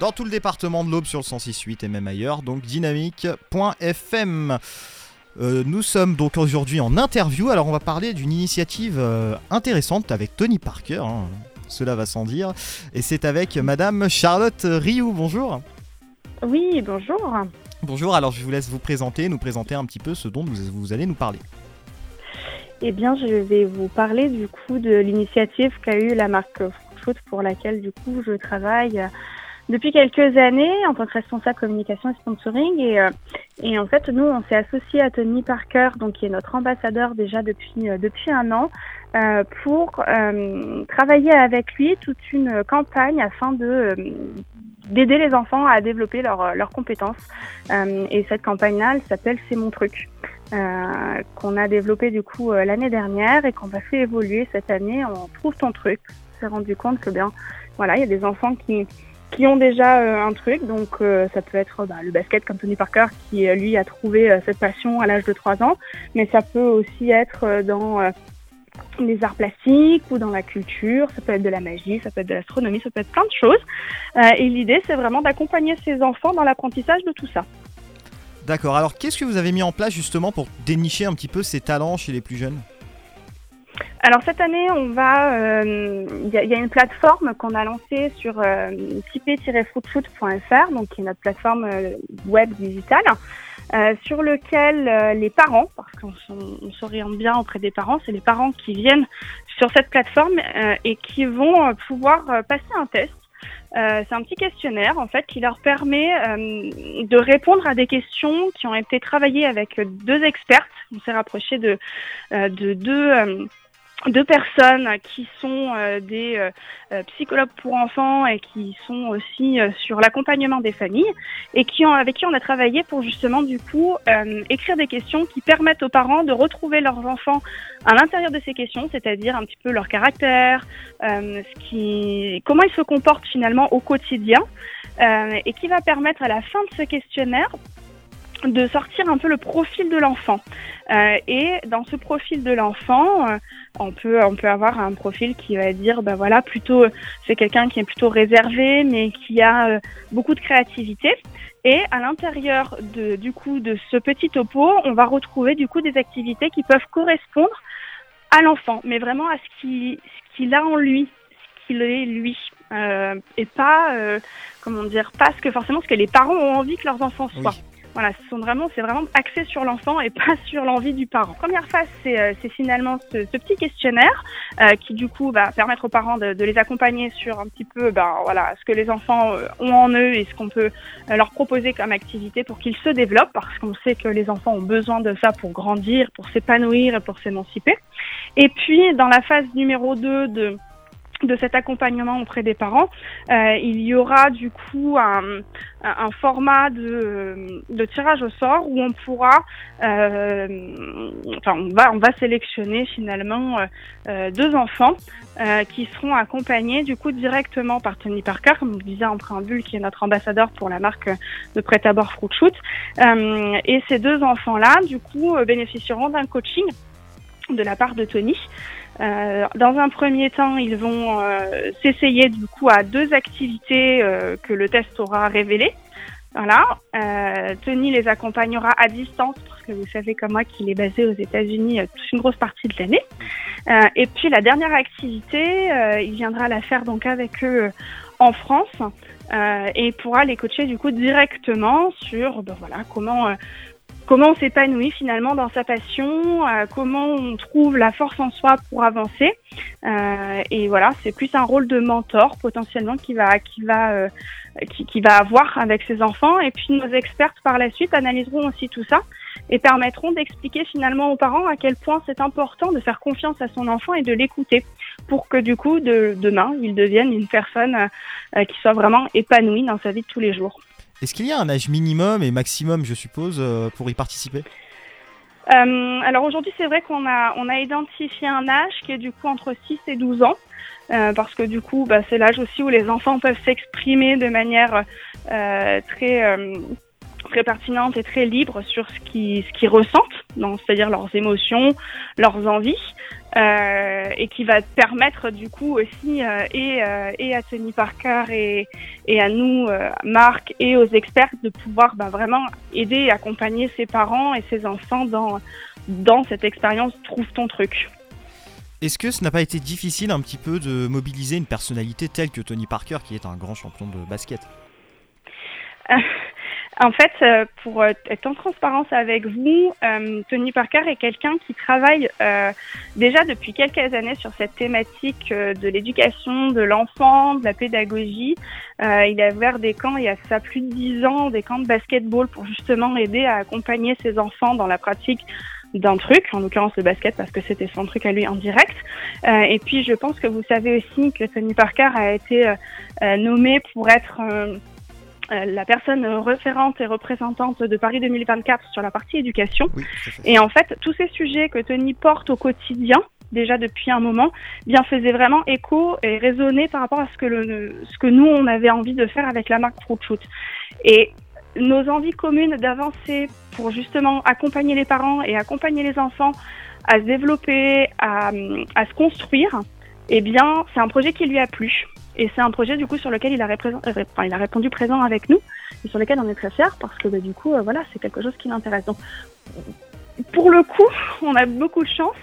dans tout le département de l'Aube sur le 106.8 et même ailleurs, donc dynamique.fm. Euh, nous sommes donc aujourd'hui en interview, alors on va parler d'une initiative euh, intéressante avec Tony Parker, hein. cela va sans dire, et c'est avec Madame Charlotte Rioux, bonjour. Oui, bonjour. Bonjour, alors je vous laisse vous présenter, nous présenter un petit peu ce dont vous, allez nous parler. Eh bien, je vais vous parler du coup de l'initiative qu'a eu la marque Foot pour laquelle du coup je travaille depuis quelques années en tant que responsable communication et sponsoring. Et, euh, et en fait, nous, on s'est associé à Tony Parker, donc qui est notre ambassadeur déjà depuis euh, depuis un an, euh, pour euh, travailler avec lui toute une campagne afin de d'aider les enfants à développer leurs leurs compétences. et cette campagne-là, elle s'appelle C'est mon truc. qu'on a développé du coup l'année dernière et qu'on va fait évoluer cette année. On trouve ton truc. On s'est rendu compte que bien, voilà, il y a des enfants qui qui ont déjà euh, un truc. Donc euh, ça peut être bah, le basket comme Tony Parker qui euh, lui a trouvé cette passion à l'âge de 3 ans, mais ça peut aussi être dans les arts plastiques ou dans la culture, ça peut être de la magie, ça peut être de l'astronomie, ça peut être plein de choses. et l'idée c'est vraiment d'accompagner ces enfants dans l'apprentissage de tout ça. D'accord, alors qu'est-ce que vous avez mis en place justement pour dénicher un petit peu ces talents chez les plus jeunes? Alors cette année, on va, euh, il y, a une plateforme qu'on a lancée sur euh, footfootfr donc qui est notre plateforme euh, web digitale, euh, sur lequel les parents, parce qu'on s'oriente bien auprès des parents, c'est les parents qui viennent sur cette plateforme et qui vont pouvoir passer un test. c'est un petit questionnaire en fait qui leur permet de répondre à des questions qui ont été travaillées avec deux expertes. On s'est rapproché de, de deux deux personnes qui sont euh, des euh, euh, psychologues pour enfants et qui sont aussi sur l'accompagnement des familles et qui ont, avec qui on a travaillé pour justement du coup écrire des questions qui permettent aux parents de retrouver leurs enfants à l'intérieur de ces questions, c'est-à-dire un petit peu leur caractère, ce qui, comment ils se comportent finalement au quotidien et qui va permettre à la fin de ce questionnaire de sortir un peu le profil de l'enfant. Euh, et dans ce profil de l'enfant, euh, on peut on peut avoir un profil qui va dire ben voilà plutôt c'est quelqu'un qui est plutôt réservé mais qui a euh, beaucoup de créativité. Et à l'intérieur de du coup de ce petit topo, on va retrouver du coup des activités qui peuvent correspondre à l'enfant, mais vraiment à ce qu'il ce qu'il a en lui, ce qu'il est lui. et pas comment dire pas ce que forcément ce que les parents ont envie que leurs enfants soient. Voilà, ce sont vraiment, c'est vraiment axé sur l'enfant et pas sur l'envie du parent. Première phase, c'est, euh, finalement ce, petit questionnaire euh, qui du coup va permettre aux parents de, les accompagner sur un petit peu, ben voilà, ce que les enfants euh, ont en eux et ce qu'on peut leur proposer comme activité pour qu'ils se développent, parce qu'on sait que les enfants ont besoin de ça pour grandir, pour s'épanouir et pour s'émanciper. Et puis dans la phase numéro 2 de de cet accompagnement auprès des parents. Euh, il y aura du coup un, un format de, de, tirage au sort où on pourra, euh, enfin on va, on va sélectionner finalement euh, euh deux enfants euh, qui seront accompagnés du coup directement par Tony Parker, comme je disais en préambule, qui est notre ambassadeur pour la marque de prêt-à-bord Fruit Shoot. Euh, et ces deux enfants-là, du coup, bénéficieront d'un coaching de la part de Tony. Euh, dans un premier temps, ils vont euh, s'essayer du coup à deux activités euh, que le test aura révélées. Voilà. Euh, Tony les accompagnera à distance parce que vous savez comme moi qu'il est basé aux États-Unis toute une grosse partie de l'année. et puis la dernière activité, il viendra la faire donc avec eux en France et pourra les coacher du coup directement sur ben voilà comment comment on s'épanouit finalement dans sa passion, euh, comment on trouve la force en soi pour avancer. Euh, et voilà, c'est plus un rôle de mentor potentiellement qui va qui va euh, va avoir avec ses enfants. Et puis nos expertes par la suite analyseront aussi tout ça et permettront d'expliquer finalement aux parents à quel point c'est important de faire confiance à son enfant et de l'écouter pour que du coup de, demain il devienne une personne qui soit vraiment épanouie dans sa vie de tous les jours. Est-ce qu'il y a un âge minimum et maximum, je suppose, euh, pour y participer? Euh, alors aujourd'hui, c'est vrai qu'on a, on a identifié un âge qui est du coup entre 6 et 12 ans, euh, parce que du coup, bah, c'est l'âge aussi où les enfants peuvent s'exprimer de manière très très pertinentes et très libres sur ce qu'ils ce qu'ils ressentent, c'est-à-dire leurs émotions, leurs envies, euh, et qui va permettre du coup aussi euh, et, euh, et à Tony Parker et, et à nous, Marc, et aux experts de pouvoir bah, vraiment aider et accompagner ses parents et ses enfants dans, dans cette expérience Trouve ton truc. Est-ce que ce n'a pas été difficile un petit peu de mobiliser une personnalité telle que Tony Parker, qui est un grand champion de basket? En fait, euh, pour euh, être en transparence avec vous, euh, Tony Parker est quelqu'un qui travaille déjà depuis quelques années sur cette thématique de l'éducation de l'enfant, de la pédagogie. il a ouvert des camps il y a ça plus de dix ans, des camps de basketball pour justement aider à accompagner ses enfants dans la pratique d'un truc, en l'occurrence le basket parce que c'était son truc à lui en direct. et puis je pense que vous savez aussi que Tony Parker a été nommé pour être euh, la personne référente et représentante de Paris 2024 sur la partie éducation. et en fait, tous ces sujets que Tony porte au quotidien, déjà depuis un moment, bien faisaient vraiment écho et résonnaient par rapport à ce que, le, ce que nous, on avait envie de faire avec la marque Fruit Shoot. Et nos envies communes d'avancer pour justement accompagner les parents et accompagner les enfants à se développer, à, à se construire, eh bien, c'est un projet qui lui a plu. Et c'est un projet du coup sur lequel il a, enfin, il a répondu présent avec nous et sur lequel on est très fiers parce que bah, du coup, euh, voilà, c'est quelque chose qui l'intéresse. Donc, pour le coup, on a beaucoup de chance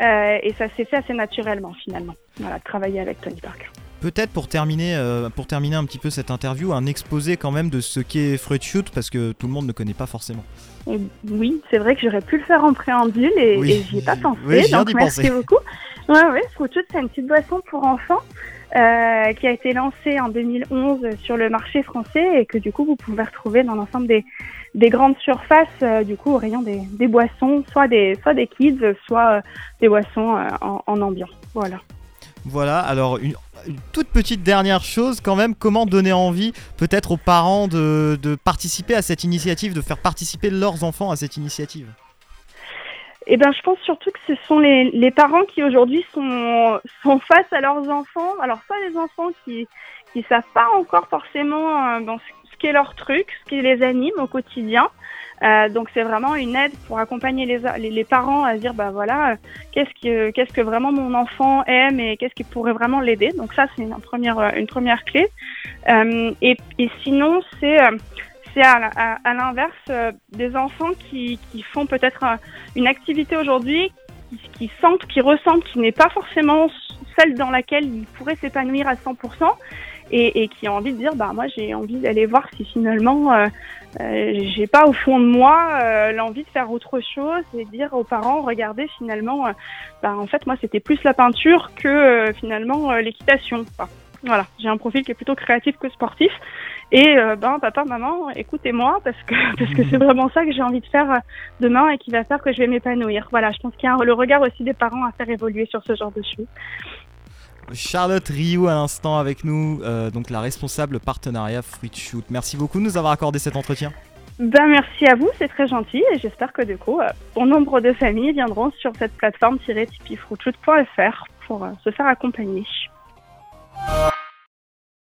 euh, et ça s'est fait assez naturellement finalement. Voilà, travailler avec Tony Parker. Peut-être pour terminer, euh, pour terminer un petit peu cette interview, un exposé quand même de ce qu'est Fruit Shoot parce que tout le monde ne connaît pas forcément. oui, c'est vrai que j'aurais pu le faire en préambule et, et j'y ai pas pensé. Oui, donc merci penser. beaucoup. Ouais, ouais, Fruit Shoot c'est une petite boisson pour enfants euh, qui a été lancé en 2011 sur le marché français et que du coup vous pouvez retrouver dans l'ensemble des, des grandes surfaces euh, du coup au rayon des, boissons, soit des soit des kids, soit euh, des boissons en, en, ambiant. Voilà. Voilà, alors une, toute petite dernière chose quand même, comment donner envie peut-être aux parents de participer à cette initiative, de faire participer leurs enfants à cette initiative? Eh ben, je pense surtout que ce sont les, les parents qui aujourd'hui sont, sont face à leurs enfants. Alors, soit les enfants qui qui savent pas encore forcément euh, bon, ce qu'est leur truc, ce qui les anime au quotidien. Euh, donc c'est vraiment une aide pour accompagner les, les, parents à dire bah voilà qu'est-ce que qu'est-ce que vraiment mon enfant aime et qu'est-ce qui pourrait vraiment l'aider. Donc ça c'est une première une première clé. Euh, et, et sinon c'est euh, c'est à, l'inverse euh, des enfants qui, font peut-être euh, une activité aujourd'hui, qui, sentent, qui ressentent, qui n'est pas forcément celle dans laquelle ils pourraient s'épanouir à 100%, et, qui ont envie de dire, bah moi j'ai envie d'aller voir si finalement euh, euh, j'ai pas au fond de moi euh, l'envie de faire autre chose et dire aux parents, regardez finalement, bah en fait moi c'était plus la peinture que finalement l'équitation. Voilà, j'ai un profil qui est plutôt créatif que sportif. Et euh, ben papa, maman, écoutez-moi parce que parce que c'est vraiment ça que j'ai envie de faire euh, demain et qui va faire que je vais m'épanouir. Voilà, je pense qu'il y a le regard aussi des parents à faire évoluer sur ce genre de choses. Charlotte Rioux à l'instant avec nous, euh, donc la responsable partenariat Fruit Shoot. Merci beaucoup de nous avoir accordé cet entretien. Ben merci à vous, c'est très gentil et j'espère que du coup, bon nombre de familles viendront sur cette plateforme tipifruitshoot.fr pour se faire accompagner.